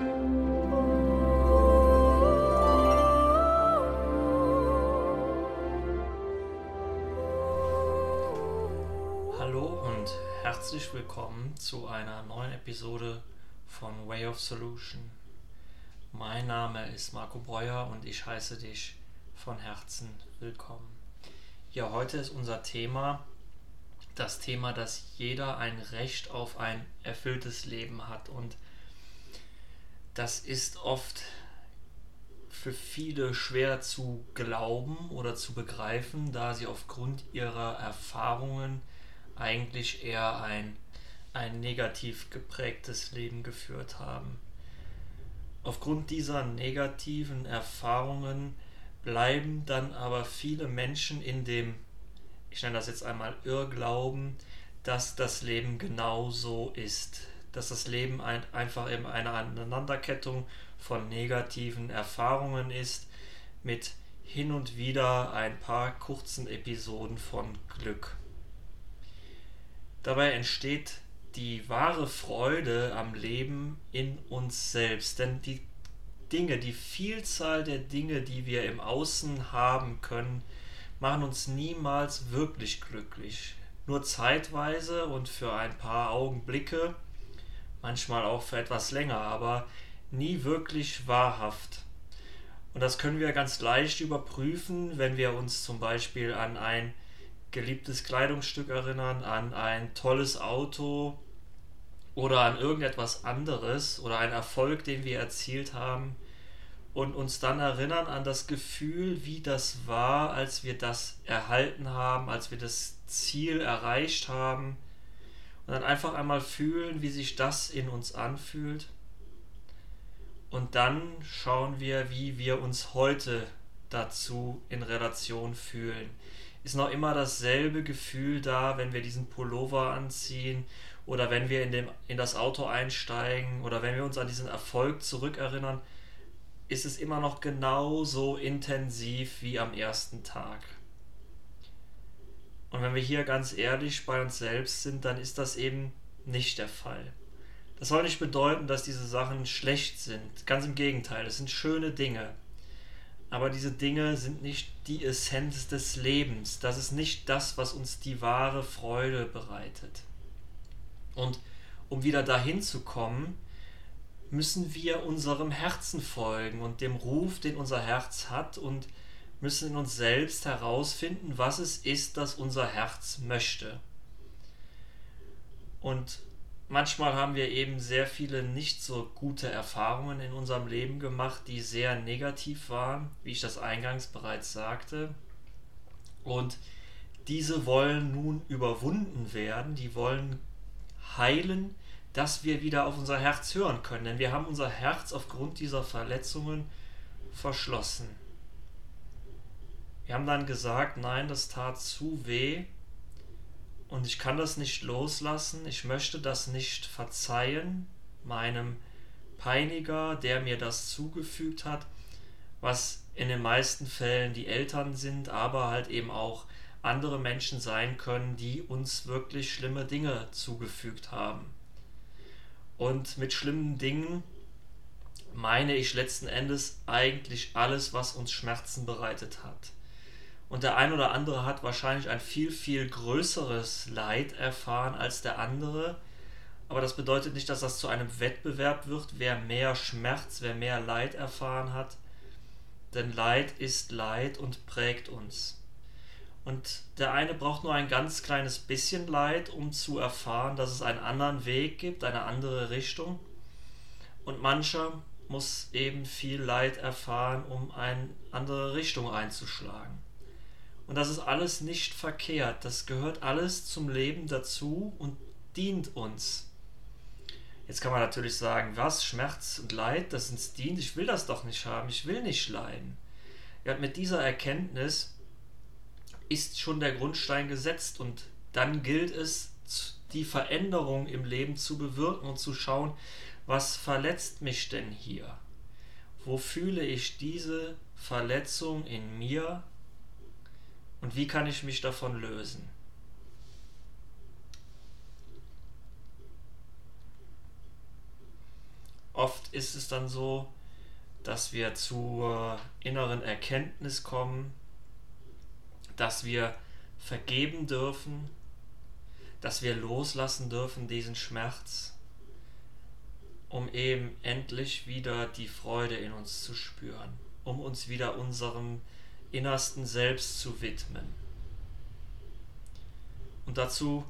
Hallo und herzlich willkommen zu einer neuen Episode von Way of Solution. Mein Name ist Marco Breuer und ich heiße dich von Herzen willkommen. Ja, heute ist unser Thema das Thema, dass jeder ein Recht auf ein erfülltes Leben hat und das ist oft für viele schwer zu glauben oder zu begreifen, da sie aufgrund ihrer Erfahrungen eigentlich eher ein, ein negativ geprägtes Leben geführt haben. Aufgrund dieser negativen Erfahrungen bleiben dann aber viele Menschen in dem, ich nenne das jetzt einmal Irrglauben, dass das Leben genau so ist. Dass das Leben ein, einfach eben eine Aneinanderkettung von negativen Erfahrungen ist, mit hin und wieder ein paar kurzen Episoden von Glück. Dabei entsteht die wahre Freude am Leben in uns selbst. Denn die Dinge, die Vielzahl der Dinge, die wir im Außen haben können, machen uns niemals wirklich glücklich. Nur zeitweise und für ein paar Augenblicke, manchmal auch für etwas länger, aber nie wirklich wahrhaft. Und das können wir ganz leicht überprüfen, wenn wir uns zum Beispiel an ein geliebtes Kleidungsstück erinnern, an ein tolles Auto oder an irgendetwas anderes oder einen Erfolg, den wir erzielt haben und uns dann erinnern an das Gefühl, wie das war, als wir das erhalten haben, als wir das Ziel erreicht haben und dann einfach einmal fühlen, wie sich das in uns anfühlt. Und dann schauen wir, wie wir uns heute dazu in Relation fühlen ist noch immer dasselbe Gefühl da, wenn wir diesen Pullover anziehen oder wenn wir in, dem, in das Auto einsteigen oder wenn wir uns an diesen Erfolg zurückerinnern, ist es immer noch genauso intensiv wie am ersten Tag. Und wenn wir hier ganz ehrlich bei uns selbst sind, dann ist das eben nicht der Fall. Das soll nicht bedeuten, dass diese Sachen schlecht sind. Ganz im Gegenteil, es sind schöne Dinge aber diese Dinge sind nicht die Essenz des Lebens. Das ist nicht das, was uns die wahre Freude bereitet. Und um wieder dahin zu kommen, müssen wir unserem Herzen folgen und dem Ruf, den unser Herz hat und müssen in uns selbst herausfinden, was es ist, das unser Herz möchte. Und manchmal haben wir eben sehr viele nicht so gute Erfahrungen in unserem Leben gemacht, die sehr negativ waren, wie ich das eingangs bereits sagte. Und diese wollen nun überwunden werden, die wollen heilen, dass wir wieder auf unser Herz hören können. Denn wir haben unser Herz aufgrund dieser Verletzungen verschlossen. Wir haben dann gesagt, nein, das tat zu weh, und ich kann das nicht loslassen, ich möchte das nicht verzeihen meinem Peiniger, der mir das zugefügt hat, was in den meisten Fällen die Eltern sind, aber halt eben auch andere Menschen sein können, die uns wirklich schlimme Dinge zugefügt haben. Und mit schlimmen Dingen meine ich letzten Endes eigentlich alles, was uns Schmerzen bereitet hat und der ein oder andere hat wahrscheinlich ein viel, viel größeres Leid erfahren als der andere. Aber das bedeutet nicht, dass das zu einem Wettbewerb wird, wer mehr Schmerz, wer mehr Leid erfahren hat. Denn Leid ist Leid und prägt uns. Und der eine braucht nur ein ganz kleines bisschen Leid, um zu erfahren, dass es einen anderen Weg gibt, eine andere Richtung. Und mancher muss eben viel Leid erfahren, um eine andere Richtung einzuschlagen. Und das ist alles nicht verkehrt. Das gehört alles zum Leben dazu und dient uns. Jetzt kann man natürlich sagen, was, Schmerz und Leid, das uns dient. Ich will das doch nicht haben. Ich will nicht leiden. Ja, mit dieser Erkenntnis ist schon der Grundstein gesetzt und dann gilt es, die Veränderung im Leben zu bewirken und zu schauen, was verletzt mich denn hier? Wo fühle ich diese Verletzung in mir und wie kann ich mich davon lösen? oft ist es dann so, dass wir zur inneren Erkenntnis kommen, dass wir vergeben dürfen, dass wir loslassen dürfen diesen Schmerz, um eben endlich wieder die Freude in uns zu spüren, um uns wieder unserem innersten Selbst zu widmen. Und dazu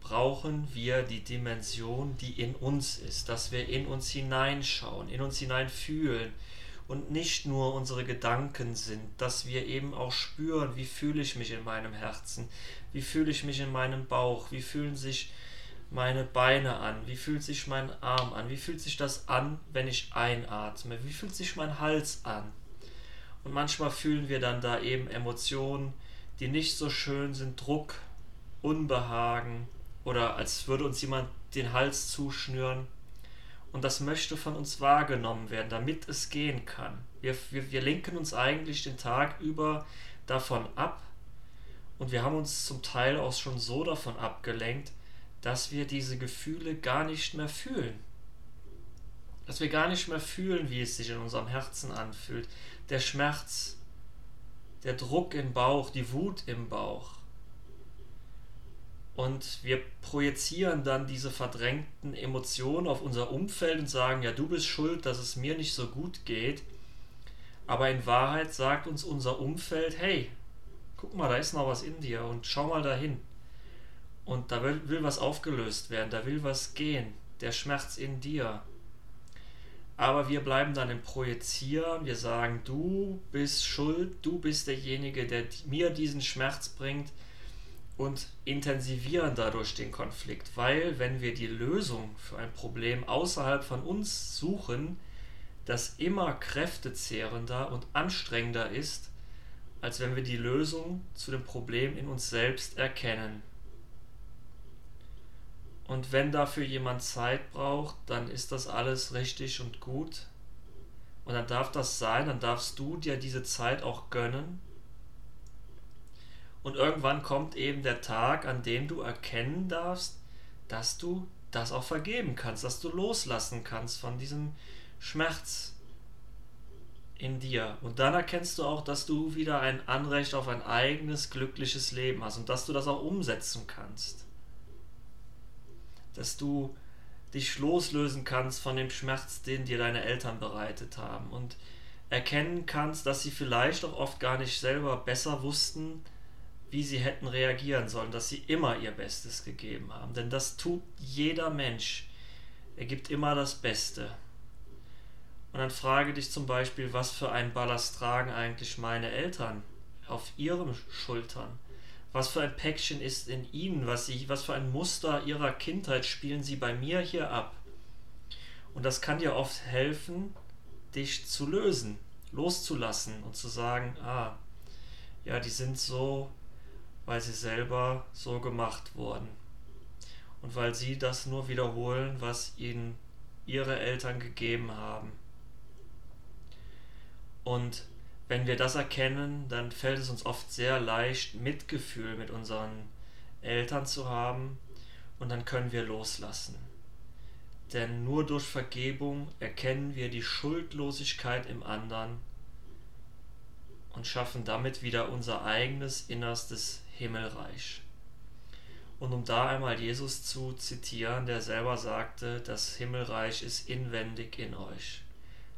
brauchen wir die Dimension, die in uns ist, dass wir in uns hineinschauen, in uns hineinfühlen und nicht nur unsere Gedanken sind, dass wir eben auch spüren, wie fühle ich mich in meinem Herzen, wie fühle ich mich in meinem Bauch, wie fühlen sich meine Beine an, wie fühlt sich mein Arm an, wie fühlt sich das an, wenn ich einatme, wie fühlt sich mein Hals an. Und manchmal fühlen wir dann da eben Emotionen, die nicht so schön sind, Druck, Unbehagen, oder als würde uns jemand den Hals zuschnüren. Und das möchte von uns wahrgenommen werden, damit es gehen kann. Wir, wir, wir lenken uns eigentlich den Tag über davon ab und wir haben uns zum Teil auch schon so davon abgelenkt, dass wir diese Gefühle gar nicht mehr fühlen. Dass wir gar nicht mehr fühlen, wie es sich in unserem Herzen anfühlt. Der Schmerz, der Druck im Bauch, die Wut im Bauch. Und wir projizieren dann diese verdrängten Emotionen auf unser Umfeld und sagen, ja, du bist schuld, dass es mir nicht so gut geht. Aber in Wahrheit sagt uns unser Umfeld, hey, guck mal, da ist noch was in dir und schau mal dahin. Und da will, will was aufgelöst werden, da will was gehen, der Schmerz in dir. Aber wir bleiben dann im Projizieren, wir sagen, du bist schuld, du bist derjenige, der mir diesen Schmerz bringt und intensivieren dadurch den Konflikt, weil wenn wir die Lösung für ein Problem außerhalb von uns suchen, das immer kräftezehrender und anstrengender ist, als wenn wir die Lösung zu dem Problem in uns selbst erkennen. Und wenn dafür jemand Zeit braucht, dann ist das alles richtig und gut. Und dann darf das sein, dann darfst du dir diese Zeit auch gönnen und irgendwann kommt eben der Tag, an dem du erkennen darfst, dass du das auch vergeben kannst, dass du loslassen kannst von diesem Schmerz in dir. Und dann erkennst du auch, dass du wieder ein Anrecht auf ein eigenes, glückliches Leben hast und dass du das auch umsetzen kannst. Dass du dich loslösen kannst von dem Schmerz, den dir deine Eltern bereitet haben und erkennen kannst, dass sie vielleicht auch oft gar nicht selber besser wussten, wie sie hätten reagieren sollen, dass sie immer ihr Bestes gegeben haben. Denn das tut jeder Mensch. Er gibt immer das Beste. Und dann frage dich zum Beispiel, was für einen Ballast tragen eigentlich meine Eltern auf ihren Schultern? Was für ein Päckchen ist in ihnen? Was, sie, was für ein Muster ihrer Kindheit spielen sie bei mir hier ab? Und das kann dir oft helfen, dich zu lösen, loszulassen und zu sagen, ah, ja, die sind so weil sie selber so gemacht wurden. Und weil sie das nur wiederholen, was ihnen ihre Eltern gegeben haben. Und wenn wir das erkennen, dann fällt es uns oft sehr leicht, Mitgefühl mit unseren Eltern zu haben und dann können wir loslassen. Denn nur durch Vergebung erkennen wir die Schuldlosigkeit im anderen und schaffen damit wieder unser eigenes innerstes Himmelreich. Und um da einmal Jesus zu zitieren, der selber sagte, das Himmelreich ist inwendig in euch.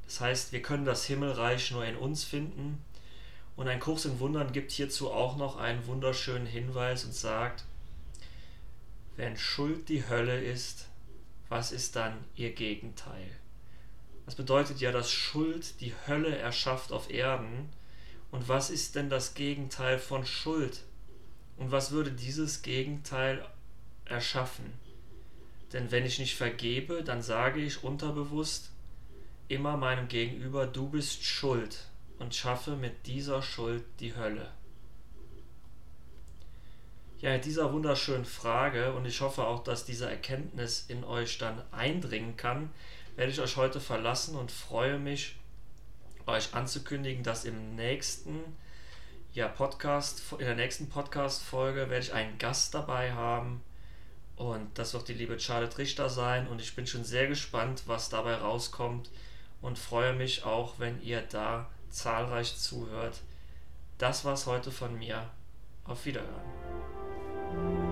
Das heißt, wir können das Himmelreich nur in uns finden. Und ein Kurs in Wundern gibt hierzu auch noch einen wunderschönen Hinweis und sagt, wenn Schuld die Hölle ist, was ist dann ihr Gegenteil? Das bedeutet ja, dass Schuld die Hölle erschafft auf Erden. Und was ist denn das Gegenteil von Schuld? Und was würde dieses Gegenteil erschaffen? Denn wenn ich nicht vergebe, dann sage ich unterbewusst immer meinem Gegenüber, du bist schuld und schaffe mit dieser Schuld die Hölle. Ja, mit dieser wunderschönen Frage und ich hoffe auch, dass diese Erkenntnis in euch dann eindringen kann, werde ich euch heute verlassen und freue mich, euch anzukündigen, dass im nächsten ja, Podcast, in der nächsten Podcast-Folge werde ich einen Gast dabei haben Und das wird die liebe Charlotte Richter sein. Und ich bin schon sehr gespannt, was dabei rauskommt. Und freue mich auch, wenn ihr da zahlreich zuhört. Das war's heute von mir. Auf Wiederhören.